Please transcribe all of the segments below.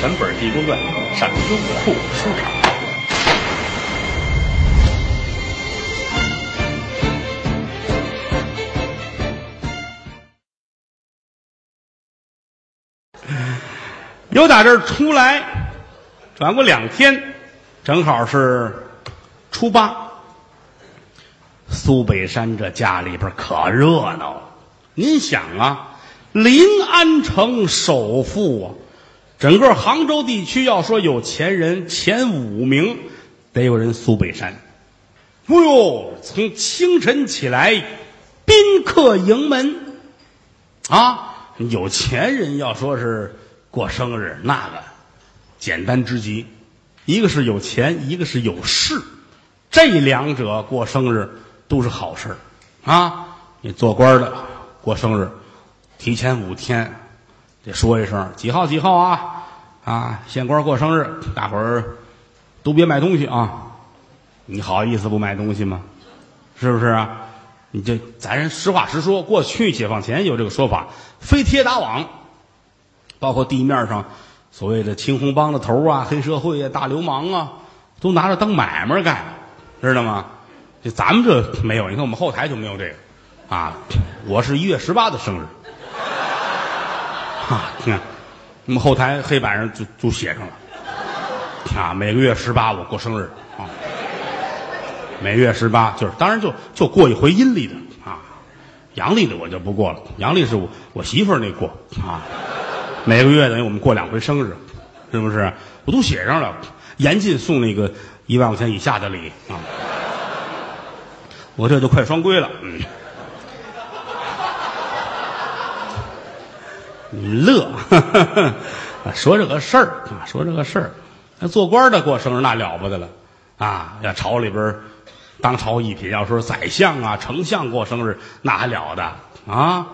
全本《地宫传》上优酷书场。由打这儿出来，转过两天，正好是初八。苏北山这家里边可热闹了。您想啊，临安城首富啊，整个杭州地区要说有钱人前五名，得有人苏北山。哎呦，从清晨起来，宾客迎门啊，有钱人要说是过生日，那个简单之极。一个是有钱，一个是有势，这两者过生日都是好事儿啊。你做官的过生日，提前五天得说一声几号几号啊啊，县官过生日，大伙儿都别买东西啊。你好意思不买东西吗？是不是啊？你这咱实话实说，过去解放前有这个说法，飞贴打网，包括地面上所谓的青红帮的头啊、黑社会啊、大流氓啊，都拿着当买卖干，知道吗？就咱们这没有，你看我们后台就没有这个啊。我是一月十八的生日，啊，你看我们后台黑板上就就写上了啊，每个月十八我过生日啊。每月十八，就是当然就就过一回阴历的啊，阳历的我就不过了。阳历是我我媳妇儿那过啊，每个月等于我们过两回生日，是不是？我都写上了，严禁送那个一万块钱以下的礼啊。我这就快双规了，嗯。你乐，说这个事儿啊，说这个事儿，那做官的过生日那了不得了啊，要朝里边。当朝一品，要说宰相啊、丞相过生日，那还了得啊！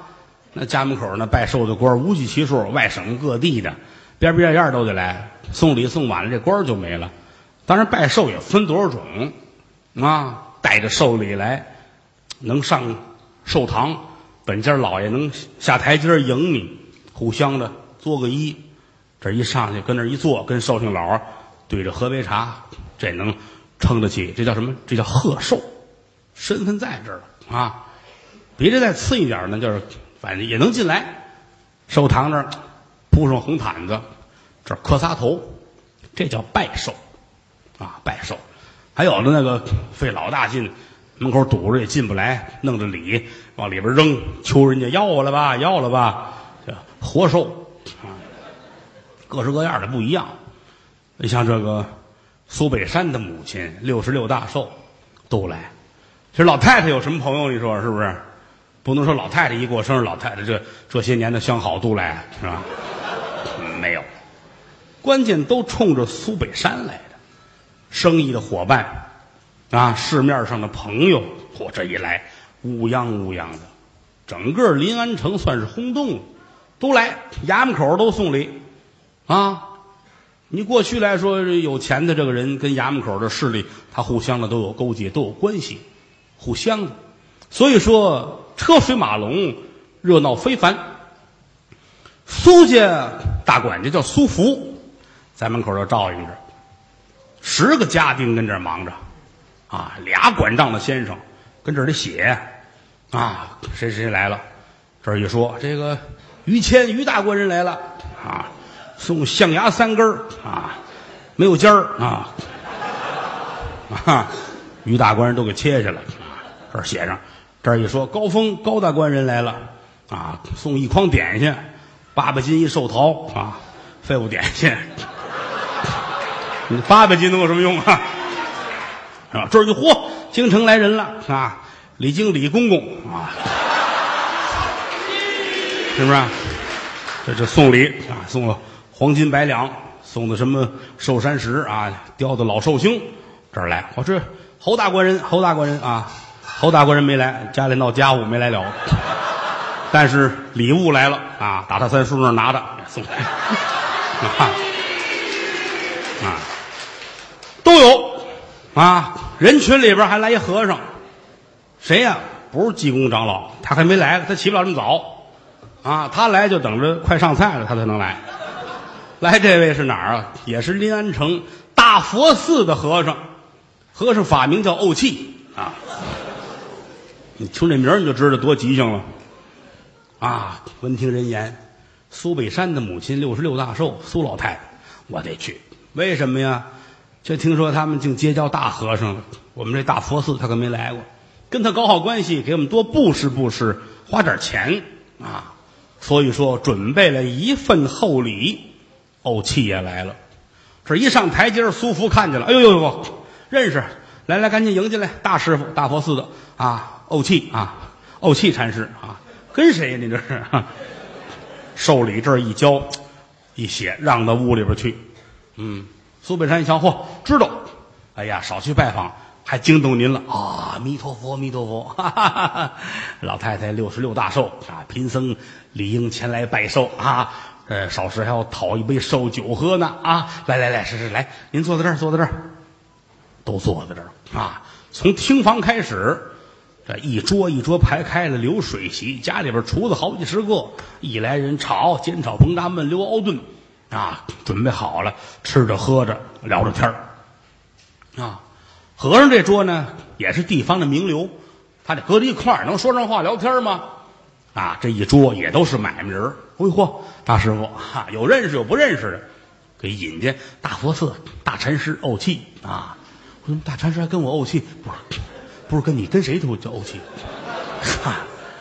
那家门口那拜寿的官无计其数，外省各地的，边边样样都得来。送礼送晚了，这官就没了。当然，拜寿也分多少种啊！带着寿礼来，能上寿堂，本家老爷能下台阶迎你，互相的作个揖。这一上去跟那一坐，跟寿星老对着喝杯茶，这能。撑得起，这叫什么？这叫贺寿，身份在这儿了啊！比这再次一点呢，就是反正也能进来。寿堂那儿铺上红毯子，这儿磕仨头，这叫拜寿啊！拜寿。还有的那个费老大劲，门口堵着也进不来，弄着礼往里边扔，求人家要了吧，要了吧，活寿啊！各式各样的不一样。你像这个。苏北山的母亲六十六大寿都来，其实老太太有什么朋友？你说是不是？不能说老太太一过生日，老太太这这些年的相好都来是吧？没有，关键都冲着苏北山来的，生意的伙伴啊，市面上的朋友，嚯，这一来乌泱乌泱的，整个临安城算是轰动了，都来衙门口都送礼啊。你过去来说，有钱的这个人跟衙门口的势力，他互相的都有勾结，都有关系，互相的。所以说，车水马龙，热闹非凡。苏家大管家叫苏福，在门口就照应着，十个家丁跟这儿忙着，啊，俩管账的先生跟这儿得写，啊，谁谁来了，这儿一说，这个于谦于大官人来了，啊。送象牙三根儿啊，没有尖儿啊，啊，于大官人都给切下来，这儿写上，这儿一说高峰高大官人来了啊，送一筐点心，八百斤一寿桃啊，废物点心，你 八百斤能有什么用啊？是吧？这儿一嚯，京城来人了啊，李经李公公啊，是不是？这这送礼啊，送了。黄金百两送的什么寿山石啊，雕的老寿星这儿来。我这侯大官人，侯大官人啊，侯大官人没来，家里闹家务没来了。但是礼物来了啊，打他三叔那儿拿的送来啊，都有啊。人群里边还来一和尚，谁呀？不是济公长老，他还没来，他起不了这么早啊。他来就等着快上菜了，他才能来。来，这位是哪儿啊？也是临安城大佛寺的和尚，和尚法名叫怄气啊。你听这名儿你就知道多吉祥了啊！闻听人言，苏北山的母亲六十六大寿，苏老太太，我得去。为什么呀？就听说他们竟结交大和尚了，我们这大佛寺他可没来过，跟他搞好关系，给我们多布施布施，花点钱啊。所以说，准备了一份厚礼。怄气也来了，这一上台阶苏福看见了，哎呦呦呦，认识，来来，赶紧迎进来，大师傅，大佛寺的啊，怄气啊，怄气禅师啊，跟谁呀？你这是？受礼这一交，一写，让到屋里边去。嗯，苏北山一瞧，嚯，知道，哎呀，少去拜访，还惊动您了啊！弥陀佛，弥陀佛，哈哈哈哈老太太六十六大寿啊，贫僧理应前来拜寿啊。呃，少时还要讨一杯寿酒喝呢啊！来来来，是是来，您坐在这儿，坐在这儿，都坐在这儿啊！从厅房开始，这一桌一桌排开了，流水席，家里边厨子好几十个，一来人炒煎炒烹炸焖溜熬炖，啊，准备好了，吃着喝着聊着天，啊，和尚这桌呢也是地方的名流，他得搁在一块儿，能说上话聊天吗？啊，这一桌也都是买卖人儿。哎嚯，大师傅哈，有认识有不认识的，给引进大佛寺大禅师怄气啊！我说大禅师还跟我怄气，不是，不是跟你跟谁都叫怄气。哈，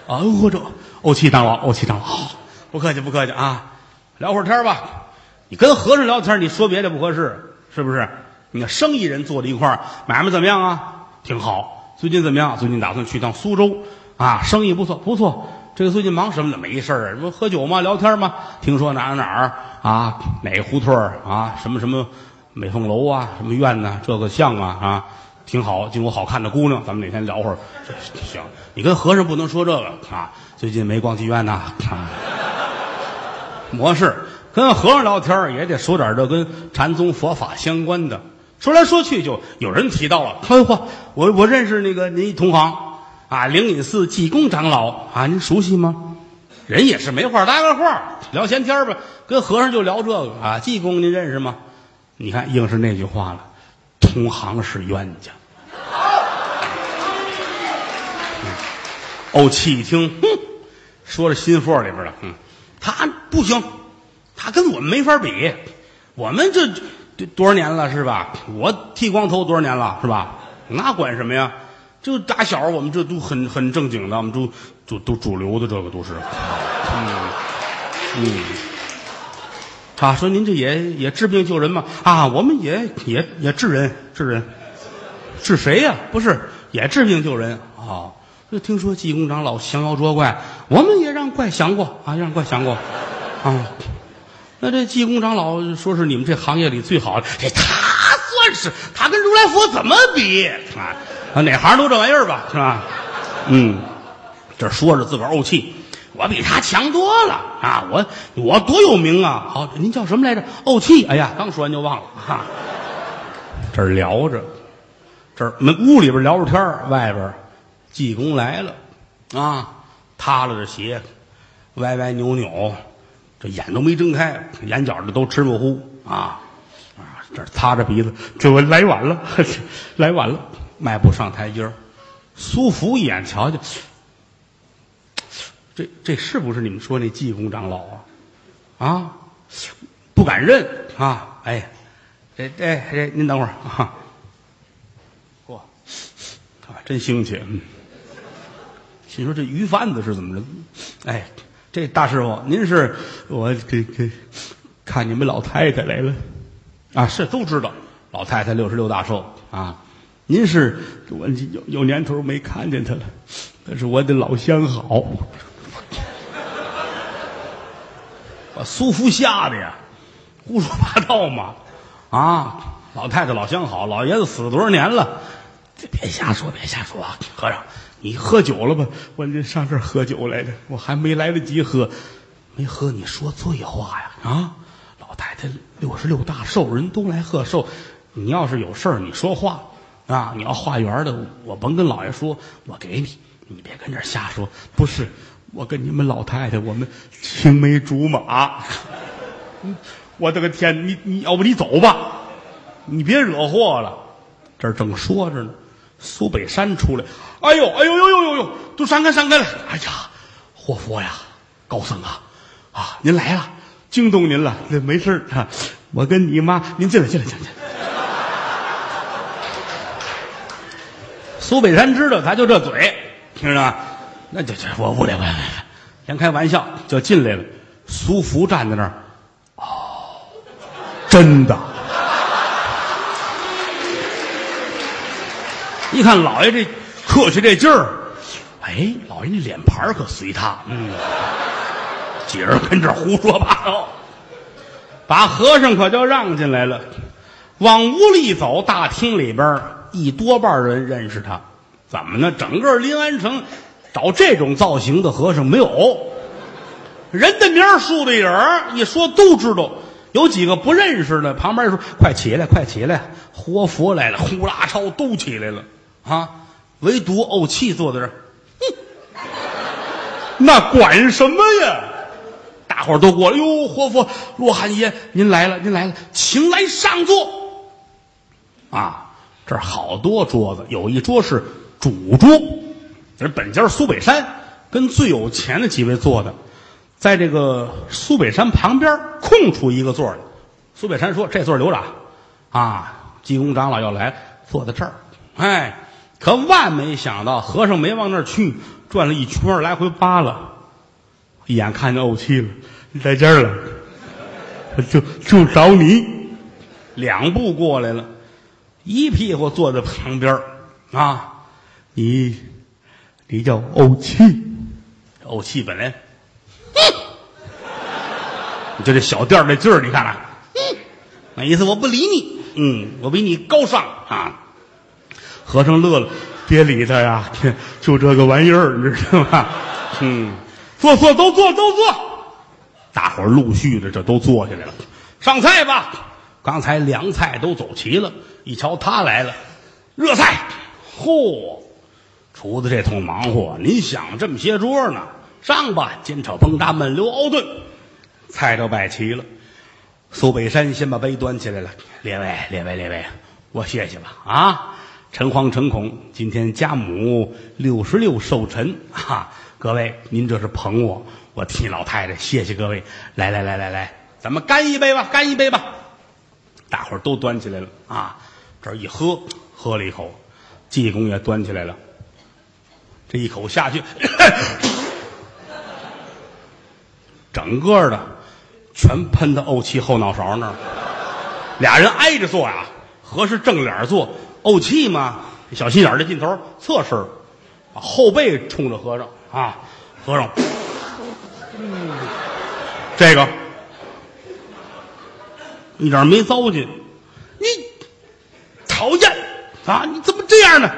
啊，我这怄气长老，怄气长老，不客气不客气啊，聊会儿天吧。你跟和尚聊天，你说别的不合适，是不是？你看生意人坐在一块儿，买卖怎么样啊？挺好。最近怎么样？最近打算去趟苏州啊，生意不错不错。这个最近忙什么呢？没事儿，什么喝酒吗？聊天吗？听说哪儿哪儿啊，哪个胡同啊，什么什么美凤楼啊，什么院呢？这个像啊啊，挺好，经过好看的姑娘，咱们哪天聊会儿？行，你跟和尚不能说这个啊。最近没逛妓院呐啊。模式跟和尚聊天也得说点这跟禅宗佛法相关的。说来说去，就有人提到了，哎嚯，我我认识那个您同行。啊，灵隐寺济公长老啊，您熟悉吗？人也是没话搭个话，聊闲天吧。跟和尚就聊这个啊，济公您认识吗？你看，应是那句话了，同行是冤家。怄气一听，哼，说着心腹里边了，嗯，他不行，他跟我们没法比。我们这这多少年了是吧？我剃光头多少年了是吧？那管什么呀？就打小我们这都很很正经的，我们都都都主流的，这个都是。嗯嗯，他说您这也也治病救人嘛？啊，我们也也也治人治人，治谁呀？不是也治病救人啊？就听说济公长老降妖捉怪，我们也让怪降过啊，让怪降过啊。那这济公长老说是你们这行业里最好的，这他算是他跟如来佛怎么比啊？啊，哪行都这玩意儿吧，是吧？嗯，这说着自个儿怄气，我比他强多了啊！我我多有名啊！好，您叫什么来着？怄气。哎呀，刚说完就忘了哈。这聊着，这门屋里边聊着天外边济公来了啊，塌了着鞋，歪歪扭扭，这眼都没睁开，眼角的都直模糊啊啊！这擦着鼻子，这我来晚了，来晚了。迈步上台阶，苏福一眼瞧瞧，这这是不是你们说那济公长老啊？啊，不敢认啊！哎，这这这，您等会儿啊！嚯，啊，真兴起！嗯，心说这鱼贩子是怎么着？哎，这大师傅，您是我给给看你们老太太来了啊？是都知道，老太太六十六大寿啊。您是我有有年头没看见他了，可是我的老相好，把苏福吓得呀，胡说八道嘛！啊，老太太老相好，老爷子死了多少年了？别瞎说，别瞎说啊！和尚，你喝酒了吧？我这上这儿喝酒来着，我还没来得及喝，没喝你说醉话呀！啊，老太太六十六大寿，人都来贺寿，你要是有事儿，你说话。啊！你要化缘的，我甭跟老爷说，我给你，你别跟这瞎说。不是，我跟你们老太太，我们青梅竹马。我的个天，你你要不你走吧，你别惹祸了。这儿正说着呢，苏北山出来，哎呦哎呦呦呦呦呦，都闪开闪开了！哎呀，活佛呀，高僧啊，啊，您来了，惊动您了，那没事啊，我跟你妈，您进来进来进来。苏北山知道他就这嘴，听着吗？那就就我不来不来，先开玩笑就进来了。苏福站在那儿，哦，真的。一看老爷这客气这劲儿，哎，老爷那脸盘儿可随他，嗯，几人跟这胡说八道，把和尚可就让进来了。往屋里走，大厅里边一多半人认识他，怎么呢？整个临安城找这种造型的和尚没有，人的名树的影一说都知道。有几个不认识的，旁边说：“快起来，快起来，活佛来了！”呼啦超都起来了啊！唯独怄气坐在这儿，哼，那管什么呀？大伙儿都过来，哟，活佛罗汉爷，您来了，您来了，请来上座。啊，这儿好多桌子，有一桌是主桌，这是本家苏北山跟最有钱的几位坐的。在这个苏北山旁边空出一个座来，苏北山说：“这座留着，啊，济公长老要来，坐在这儿。”哎，可万没想到，和尚没往那儿去，转了一圈，来回扒拉，一眼看见怄气了，你在这儿了，就就找你，两步过来了，一屁股坐在旁边啊，你，你叫怄气，怄气本来。你就这小店那劲儿，你看看，那意思我不理你，嗯，我比你高尚啊。和尚乐了，别理他呀，就这个玩意儿，你知道吗？嗯，坐坐都坐都坐，大伙儿陆续的这都坐下来了，上菜吧。刚才凉菜都走齐了，一瞧他来了，热菜，嚯，厨子这通忙活，您想这么些桌呢？上吧，煎炒烹炸焖溜熬炖，菜都摆齐了。苏北山先把杯端起来了，列位，列位，列位，我谢谢吧。啊，诚惶诚恐，今天家母六十六寿辰 啊！各位，您这是捧我，我替老太太谢谢各位。来来来来来，咱们干一杯吧，干一杯吧！大伙儿都端起来了啊！这一喝，喝了一口，济公也端起来了，这一口下去。整个的全喷到怄气后脑勺那儿，俩人挨着坐呀，合是正脸坐，怄气嘛，小心眼的劲头，侧身，后背冲着和尚啊，和尚，嗯这个一点没糟践，你讨厌啊！你怎么这样呢？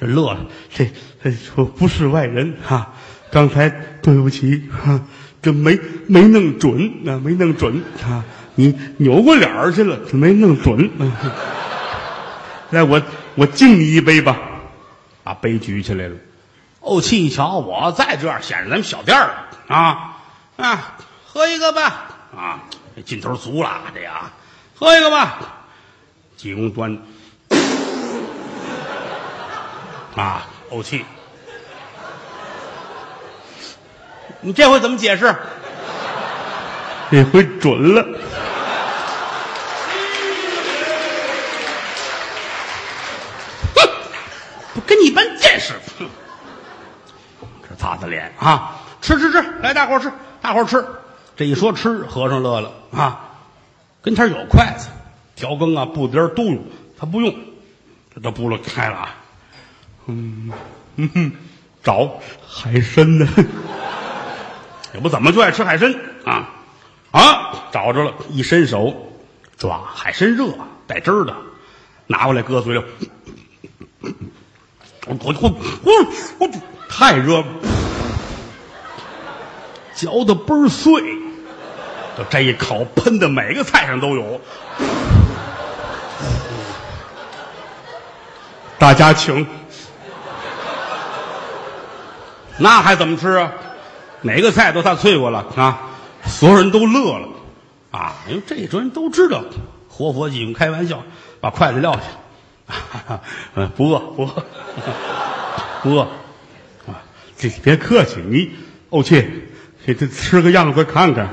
这乐了，这这说不是外人哈，刚才对不起哈。这没没弄准，啊，没弄准啊！你扭过脸去了，这没弄准。来，我我敬你一杯吧，把杯举起来了。怄气一瞧，我再这样显着咱们小店了啊啊！喝一个吧啊！这劲头足了，这呀，喝一个吧。济公端 啊，怄气。你这回怎么解释？这回准了，哼，不跟你一般见识。这擦擦脸啊，吃吃吃，来大伙吃，大伙吃。这一说吃，和尚乐了啊，跟前有筷子、调羹啊、布碟都有，他不用，这都不了开了啊。嗯嗯哼，找海参呢。也不怎么就爱吃海参啊啊！找着了，一伸手抓海参热带汁儿的，拿过来搁嘴里，我我我我我太热，嚼的倍儿碎，就这一口喷的每个菜上都有。大家请，那还怎么吃啊？哪个菜都他啐过了啊！所有人都乐了，啊，因为这一人都知道，活佛济公开玩笑，把筷子撂下，嗯，不饿不饿不饿啊，这别客气，你怄气，给他吃个样子看看。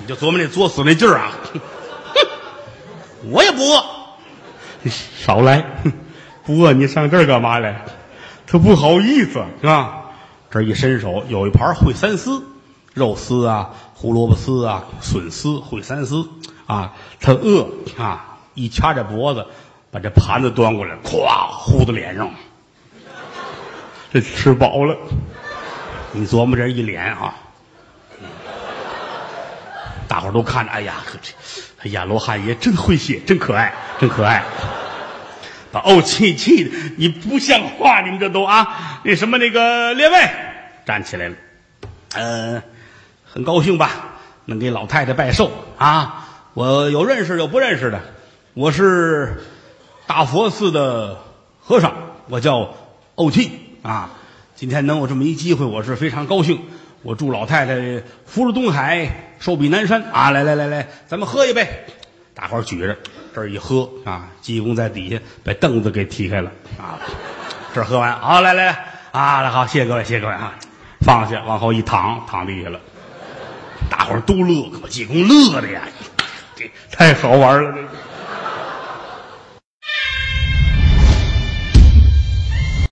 你就琢磨那作死那劲儿啊！我也不饿，少来，不饿你上这儿干嘛来？他不好意思是吧？这一伸手，有一盘烩三丝，肉丝啊，胡萝卜丝啊，笋丝，烩三丝啊。他饿啊，一掐着脖子，把这盘子端过来，咵呼到脸上，这吃饱了。你琢磨这一脸啊。大伙都看着，哎呀，可这，哎呀，罗汉爷真会写，真可爱，真可爱。把怄气气的，你不像话，你们这都啊，那什么那个列位站起来了，呃，很高兴吧？能给老太太拜寿啊？我有认识有不认识的，我是大佛寺的和尚，我叫怄气啊。今天能有这么一机会，我是非常高兴。我祝老太太福如东海，寿比南山啊！来来来来，咱们喝一杯。大伙儿举着，这儿一喝啊，济公在底下把凳子给踢开了啊。这儿喝完，好来来来啊，好，谢谢各位，谢谢各位啊，放下，往后一躺，躺地下了。都乐，济公乐的呀，这太好玩了，这。